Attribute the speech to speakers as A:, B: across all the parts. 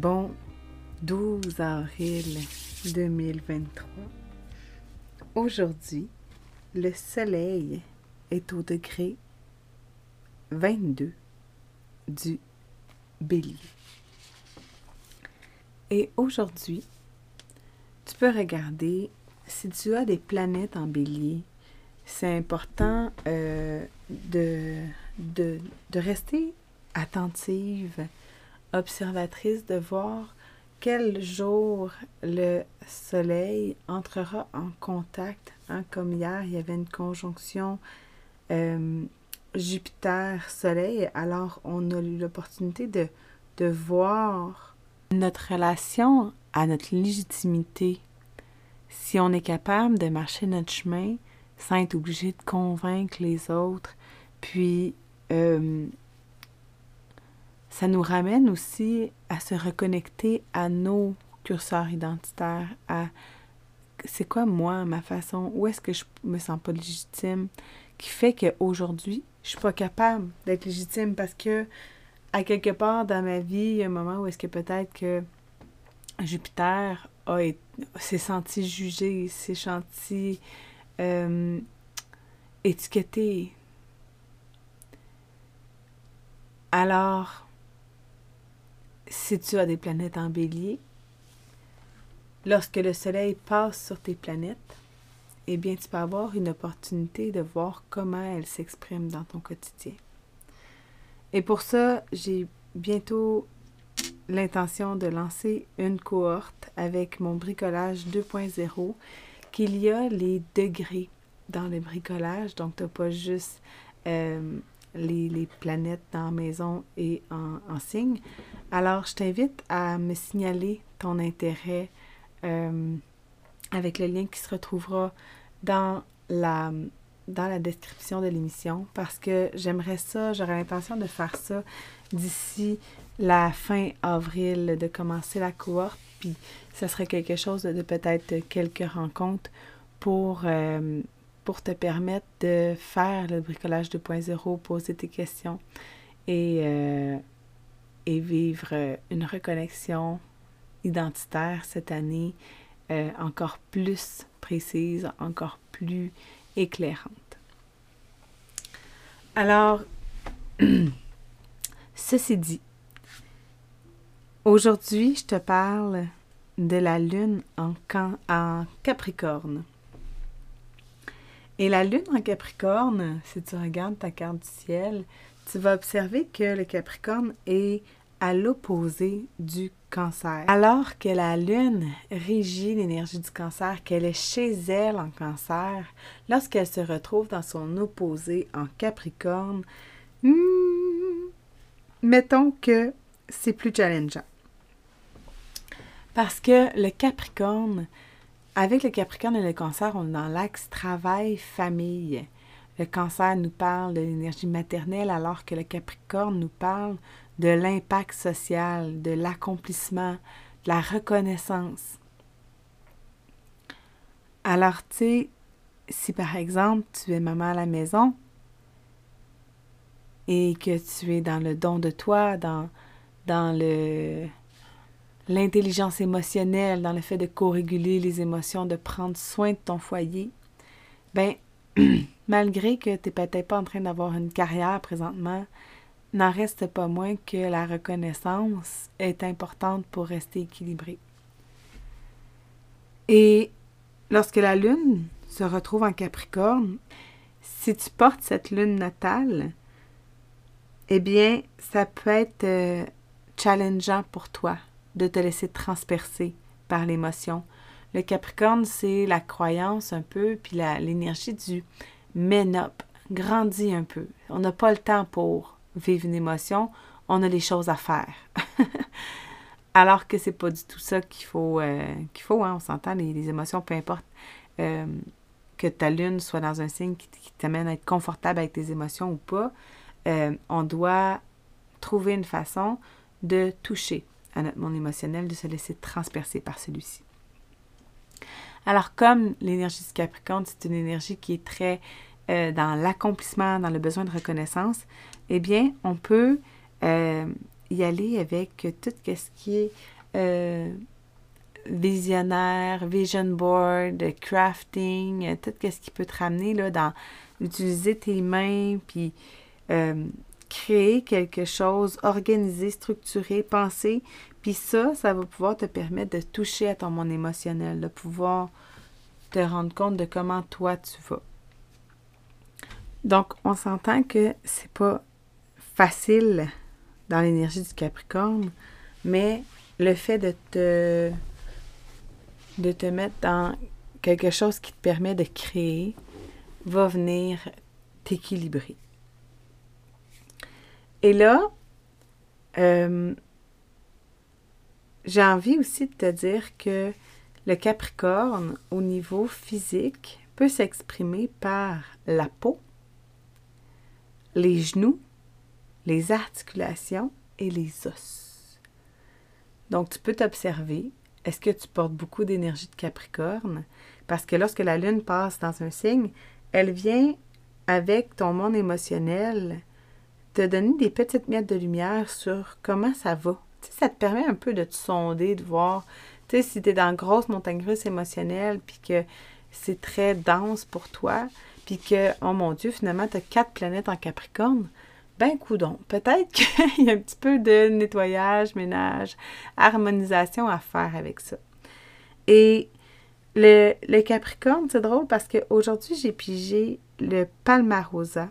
A: Bon 12 avril 2023. Aujourd'hui, le soleil est au degré 22 du bélier. Et aujourd'hui, tu peux regarder si tu as des planètes en bélier. C'est important euh, de, de, de rester attentive, observatrice de voir quel jour le soleil entrera en contact. Hein, comme hier, il y avait une conjonction euh, Jupiter-Soleil, alors on a eu l'opportunité de, de voir notre relation à notre légitimité. Si on est capable de marcher notre chemin sans être obligé de convaincre les autres, puis euh, ça nous ramène aussi à se reconnecter à nos curseurs identitaires, à c'est quoi moi, ma façon, où est-ce que je me sens pas légitime, qui fait qu'aujourd'hui, je suis pas capable d'être légitime parce que à quelque part dans ma vie, il y a un moment où est-ce que peut-être que Jupiter s'est senti jugé, s'est senti euh, étiqueté. Alors, si tu as des planètes en bélier, lorsque le Soleil passe sur tes planètes, eh bien, tu peux avoir une opportunité de voir comment elles s'expriment dans ton quotidien. Et pour ça, j'ai bientôt l'intention de lancer une cohorte avec mon bricolage 2.0, qu'il y a les degrés dans le bricolage. Donc, tu n'as pas juste euh, les, planètes dans la maison et en, en signe. Alors, je t'invite à me signaler ton intérêt euh, avec le lien qui se retrouvera dans la, description de l'émission parce que j'aimerais ça, j'aurais l'intention de faire ça d'ici la fin avril, de commencer la cohorte, puis ça serait quelque chose de, peut-être quelques rencontres pour, euh, te permettre de faire le bricolage 2.0, poser tes questions et, euh, et vivre une reconnexion identitaire cette année euh, encore plus précise, encore plus éclairante. Alors, ceci dit, aujourd'hui, je te parle de la Lune en, en Capricorne. Et la Lune en Capricorne, si tu regardes ta carte du ciel, tu vas observer que le Capricorne est à l'opposé du cancer. Alors que la Lune régit l'énergie du cancer, qu'elle est chez elle en cancer, lorsqu'elle se retrouve dans son opposé en Capricorne, hmm, mettons que c'est plus challengeant. Parce que le Capricorne, avec le Capricorne et le Cancer, on est dans l'axe travail-famille. Le Cancer nous parle de l'énergie maternelle alors que le Capricorne nous parle de l'impact social, de l'accomplissement, de la reconnaissance. Alors, tu sais, si par exemple tu es maman à la maison et que tu es dans le don de toi, dans, dans le l'intelligence émotionnelle, dans le fait de co-réguler les émotions, de prendre soin de ton foyer, ben malgré que tu n'es peut-être pas en train d'avoir une carrière présentement, n'en reste pas moins que la reconnaissance est importante pour rester équilibré. Et lorsque la lune se retrouve en Capricorne, si tu portes cette lune natale, eh bien, ça peut être euh, challengeant pour toi de te laisser transpercer par l'émotion. Le Capricorne, c'est la croyance un peu, puis l'énergie du men up, grandis un peu. On n'a pas le temps pour vivre une émotion, on a des choses à faire. Alors que c'est pas du tout ça qu'il faut, euh, faut hein, on s'entend, les, émotions, peu importe euh, que ta lune soit dans un signe qui, t'amène à être confortable avec tes émotions ou pas, euh, on doit trouver une façon de toucher à notre monde émotionnel, de se laisser transpercer par celui-ci. Alors, comme l'énergie du Capricorne, c'est une énergie qui est très euh, dans l'accomplissement, dans le besoin de reconnaissance, eh bien, on peut euh, y aller avec tout ce qui est euh, visionnaire, vision board, crafting, tout ce qui peut te ramener là, dans utiliser tes mains, puis créer quelque chose, organiser, structurer, penser. Puis ça, ça va pouvoir te permettre de toucher à ton monde émotionnel, de pouvoir te rendre compte de comment toi tu vas. Donc, on s'entend que c'est pas facile dans l'énergie du Capricorne, mais le fait de te de te mettre dans quelque chose qui te permet de créer va venir t'équilibrer. Et là, euh, j'ai envie aussi de te dire que le Capricorne, au niveau physique, peut s'exprimer par la peau, les genoux, les articulations et les os. Donc, tu peux t'observer. Est-ce que tu portes beaucoup d'énergie de Capricorne? Parce que lorsque la Lune passe dans un signe, elle vient avec ton monde émotionnel te donner des petites miettes de lumière sur comment ça va. Ça te permet un peu de te sonder, de voir, tu sais, si tu es dans une grosse montagne russe émotionnelle, puis que c'est très dense pour toi, puis que, oh mon Dieu, finalement, tu as quatre planètes en Capricorne, ben coudon, peut-être qu'il y a un petit peu de nettoyage, ménage, harmonisation à faire avec ça. Et le, le Capricorne, c'est drôle parce qu'aujourd'hui, j'ai pigé le Palmarosa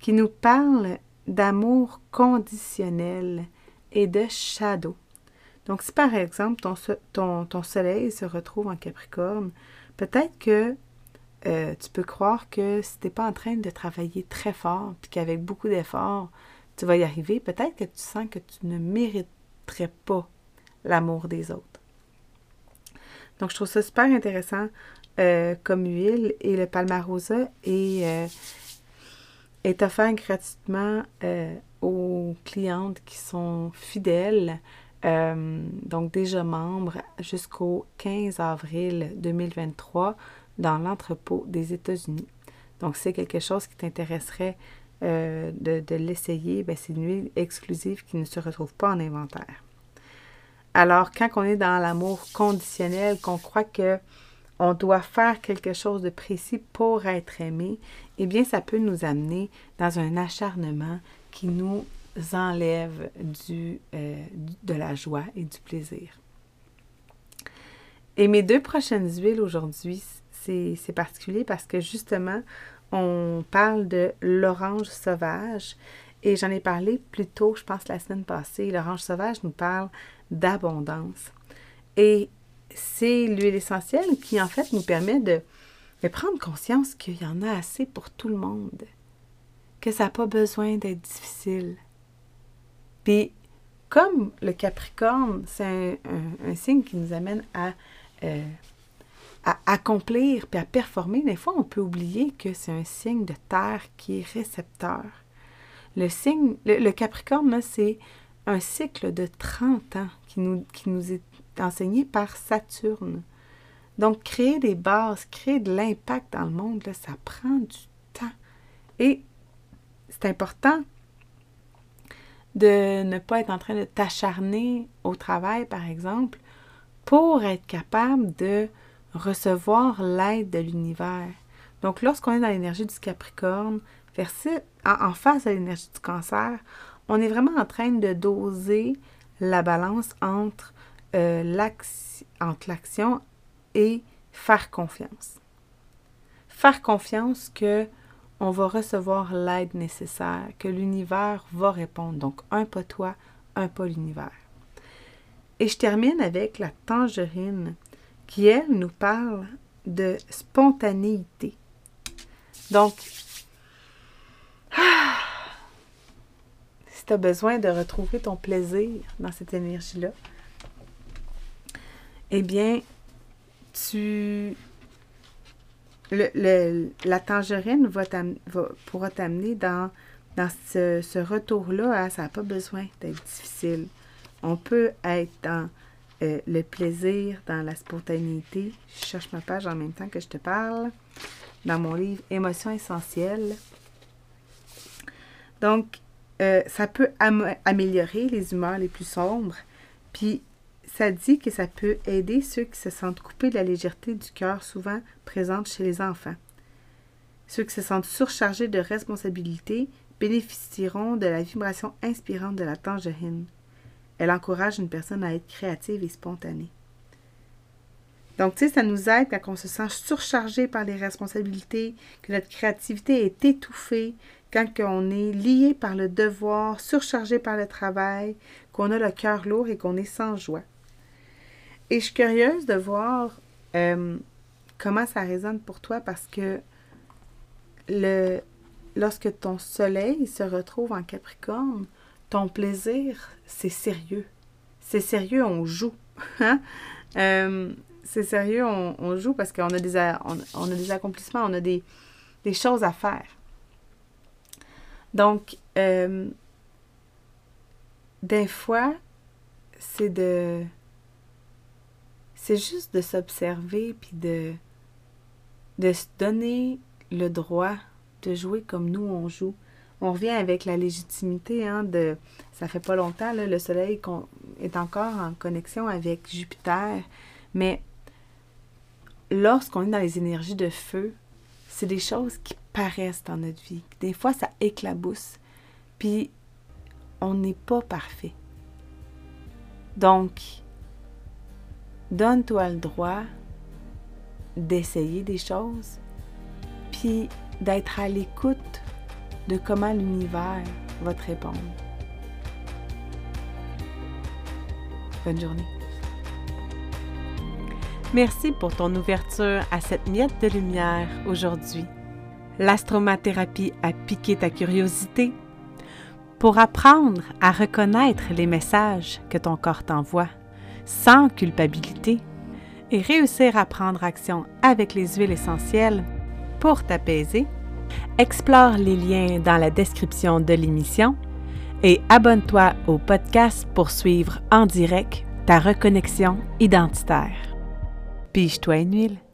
A: qui nous parle d'amour conditionnel et de shadow. Donc, si par exemple ton, ton, soleil se retrouve en Capricorne, peut-être que euh, tu peux croire que si tu n'es pas en train de travailler très fort, puis qu'avec beaucoup d'efforts, tu vas y arriver, peut-être que tu sens que tu ne mériterais pas l'amour des autres. Donc, je trouve ça super intéressant euh, comme huile et le palmarosa est, euh, est offert gratuitement aux clientes qui sont fidèles, euh, donc déjà membres, jusqu'au 15 avril 2023 dans l'entrepôt des États-Unis. Donc, c'est quelque chose qui t'intéresserait euh, de, l'essayer, ben, c'est une huile exclusive qui ne se retrouve pas en inventaire. Alors, quand on est dans l'amour conditionnel, qu'on croit que on doit faire quelque chose de précis pour être aimé, eh bien, ça peut nous amener dans un acharnement qui nous enlève du, euh, de la joie et du plaisir. Et mes deux prochaines huiles aujourd'hui, c'est particulier parce que justement, on parle de l'orange sauvage et j'en ai parlé plus tôt, je pense, la semaine passée. L'orange sauvage nous parle d'abondance. Et c'est l'huile essentielle qui, en fait, nous permet de, prendre conscience qu'il y en a assez pour tout le monde, que ça n'a pas besoin d'être difficile. Puis, comme le Capricorne, c'est un, signe qui nous amène à, euh, à accomplir puis à performer, des fois, on peut oublier que c'est un signe de terre qui est récepteur. Le signe, le, Capricorne, c'est un cycle de 30 ans qui nous, qui nous est enseigné par Saturne. Donc, créer des bases, créer de l'impact dans le monde, ça prend du temps. Et c'est important de ne pas être en train de t'acharner au travail, par exemple, pour être capable de recevoir l'aide de l'univers. Donc, lorsqu'on est dans l'énergie du Capricorne, en face à l'énergie du Cancer, on est vraiment en train de doser la balance entre euh, entre l'action et faire confiance. Faire confiance que on va recevoir l'aide nécessaire, que l'univers va répondre. Donc, un pas toi, un pas l'univers. Et je termine avec la tangerine, qui, elle, nous parle de spontanéité. Donc, si tu as besoin de retrouver ton plaisir dans cette énergie-là, eh bien, tu. Le, la tangerine va, pourra t'amener dans, dans ce, retour-là. ça n'a pas besoin d'être difficile. On peut être dans euh, le plaisir, dans la spontanéité. Je cherche ma page en même temps que je te parle. Dans mon livre Émotions essentielles. Donc, euh, ça peut améliorer les humeurs les plus sombres. Puis, ça dit que ça peut aider ceux qui se sentent coupés de la légèreté du cœur souvent présente chez les enfants. Ceux qui se sentent surchargés de responsabilités bénéficieront de la vibration inspirante de la tangerine. Elle encourage une personne à être créative et spontanée. Donc, tu sais, ça nous aide quand on se sent surchargé par les responsabilités, que notre créativité est étouffée, quand on est lié par le devoir, surchargé par le travail, qu'on a le cœur lourd et qu'on est sans joie. Et je suis curieuse de voir euh, comment ça résonne pour toi parce que le, lorsque ton soleil se retrouve en Capricorne, ton plaisir, c'est sérieux. C'est sérieux, on joue. Hein? Euh, c'est sérieux, on, joue parce qu'on a, des, on, a des accomplissements, on a des, des choses à faire. Donc, euh, des fois, c'est de. C'est juste de s'observer puis de, se donner le droit de jouer comme nous on joue. On revient avec la légitimité hein, de. Ça fait pas longtemps, là, le Soleil est encore en connexion avec Jupiter, mais lorsqu'on est dans les énergies de feu, c'est des choses qui paraissent dans notre vie. Des fois, ça éclabousse. Puis, on n'est pas parfait. Donc, donne-toi le droit d'essayer des choses, puis d'être à l'écoute de comment l'univers va te répondre. Bonne journée. Merci pour ton ouverture à cette miette de lumière aujourd'hui. L'astromathérapie a piqué ta curiosité pour apprendre à reconnaître les messages que ton corps t'envoie sans culpabilité et réussir à prendre action avec les huiles essentielles pour t'apaiser. Explore les liens dans la description de l'émission et abonne-toi au podcast pour suivre en direct ta reconnexion identitaire. Pige-toi une huile.